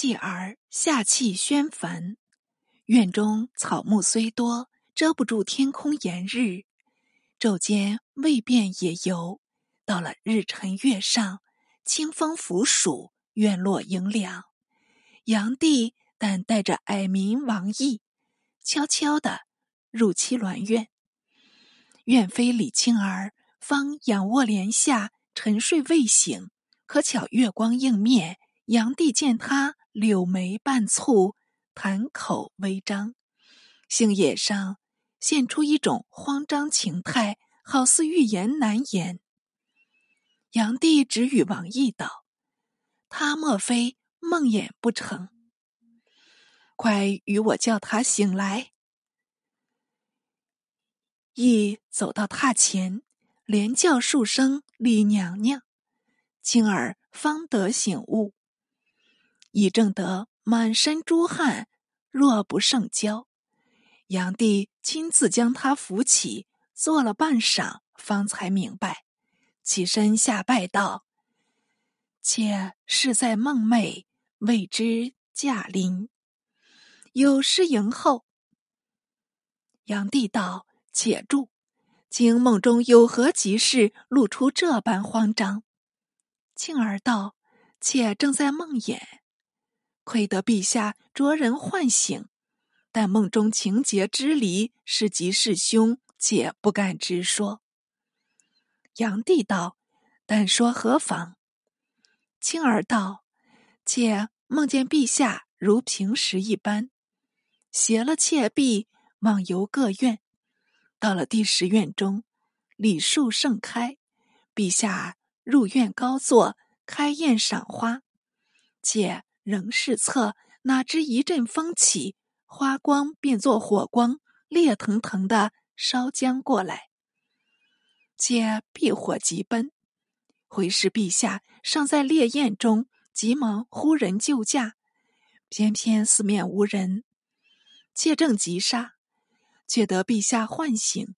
继而下气宣坟，院中草木虽多，遮不住天空炎日。昼间未便也游，到了日沉月上，清风拂暑，院落迎凉。炀帝但带着矮民王毅，悄悄地入七銮院。院妃李青儿方仰卧帘下沉睡未醒，可巧月光映面，炀帝见她柳眉半蹙，谈口微张，杏眼上现出一种慌张情态，好似欲言难言。炀帝只与王毅道：“他莫非梦魇不成？快与我叫他醒来。”羿走到榻前，连叫数声“李娘娘”，青儿方得醒悟。已正得满身珠汗，若不胜娇，炀帝亲自将他扶起，坐了半晌，方才明白，起身下拜道：“妾是在梦寐，未知驾临，有失迎候。”炀帝道。且住！今梦中有何急事，露出这般慌张？庆儿道：“妾正在梦魇，亏得陛下着人唤醒，但梦中情节之离，是吉是凶，且不敢直说。”炀帝道：“但说何妨？”青儿道：“妾梦见陛下如平时一般，携了妾婢，往游各院。”到了第十院中，李树盛开，陛下入院高坐，开宴赏花。且仍是侧，哪知一阵风起，花光变作火光，烈腾腾的烧将过来。且避火急奔，回视陛下尚在烈焰中，急忙呼人救驾，偏偏四面无人，妾正急杀。却得陛下唤醒，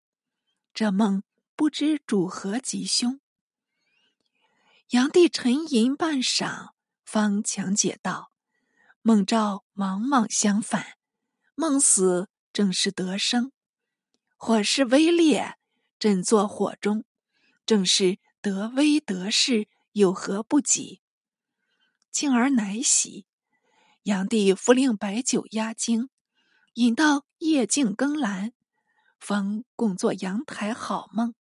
这梦不知主何吉凶。炀帝沉吟半晌，方强解道：“梦兆莽莽相反，梦死正是得生。火势微烈，朕坐火中，正是得危得势，有何不及？”庆儿乃喜，炀帝复令摆酒压惊。引到夜静更阑，方共坐阳台好梦。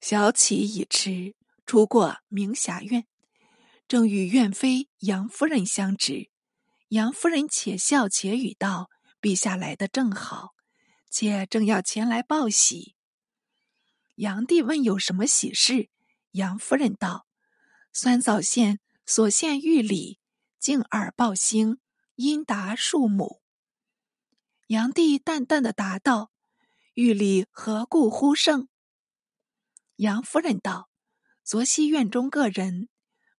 小起已迟，出过明霞院，正与院妃杨夫人相执。杨夫人且笑且语道：“陛下来的正好，妾正要前来报喜。”杨帝问有什么喜事，杨夫人道：“酸枣县所献玉礼，敬耳报兴。”因答数亩。炀帝淡淡的答道：“玉礼何故忽盛？”杨夫人道：“昨夕院中各人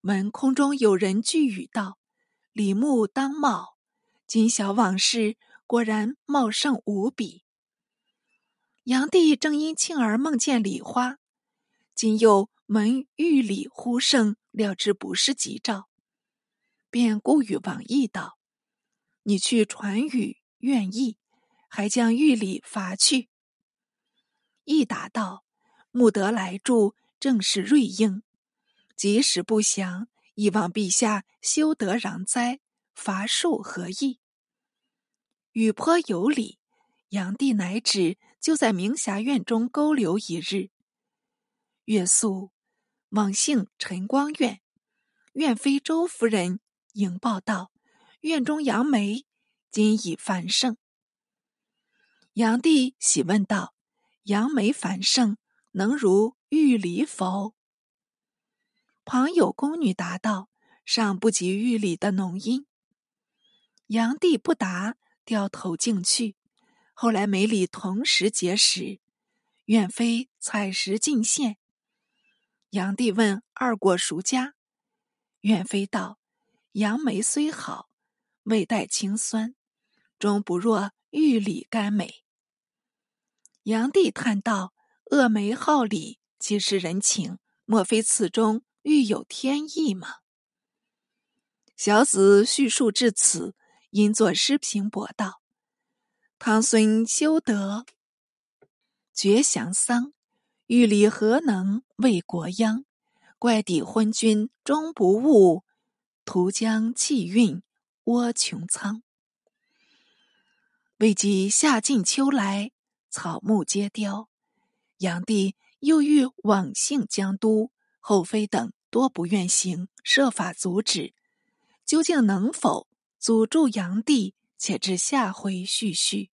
闻空中有人具语道：‘李牧当茂，今晓往事，果然茂盛无比。’炀帝正因庆儿梦见李花，今又闻玉礼呼声，料知不是吉兆，便故与王毅道。”你去传语，愿意，还将玉礼罚去。一答道：“穆德来助，正是瑞应。即使不降，亦望陛下修德攘灾，伐树何益？”语颇有理。炀帝乃旨，就在明霞院中勾留一日。月宿，往姓陈光院，院妃周夫人迎报道。院中杨梅今已繁盛，炀帝喜问道：“杨梅繁盛，能如玉梨否？”旁有宫女答道：“尚不及玉里的浓荫。”炀帝不答，掉头径去。后来梅里同时结实，远妃采石进献。炀帝问二果孰佳？远妃道：“杨梅虽好。”味带清酸，终不若玉里甘美。炀帝叹道：“恶梅好礼，岂是人情？莫非此中欲有天意吗？”小子叙述至此，因作诗评驳道：“唐孙修德绝降丧，欲礼何能为国殃？怪抵昏君终不悟，徒将气运窝穹苍。未及夏尽秋来，草木皆凋。炀帝又欲往幸江都，后妃等多不愿行，设法阻止。”究竟能否阻住炀帝？且至下回续续。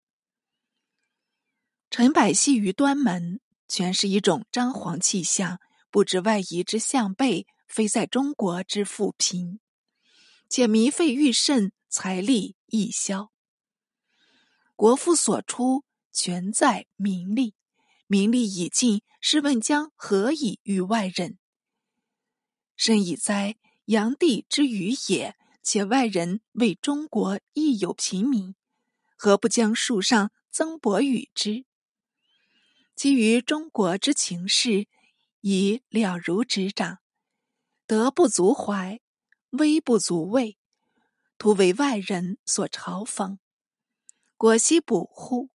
陈百戏于端门，全是一种张皇气象，不知外夷之向背，非在中国之富贫，且糜费愈甚，财力亦消。国富所出，全在民力，民力已尽，试问将何以与外人？甚以哉！炀帝之余也。且外人为中国亦有平民，何不将树上增薄与之？基于中国之情势，已了如指掌。德不足怀，威不足畏，徒为外人所嘲讽。果惜补乎？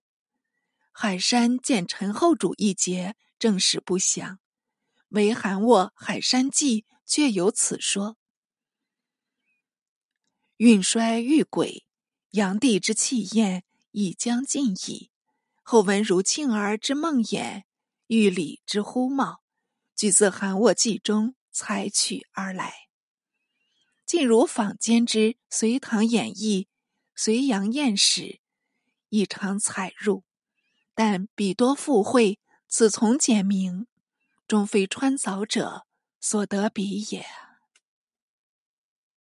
海山见陈后主一节，正史不详，唯韩沃《海山记》却有此说。运衰欲轨，炀帝之气焰已将尽矣。后闻如庆儿之梦魇，玉礼之呼冒，俱自韩沃记中采取而来。近如坊间之《隋唐演义》《隋阳宴史》，亦常采入，但彼多附会，此从简明，终非穿凿者所得比也。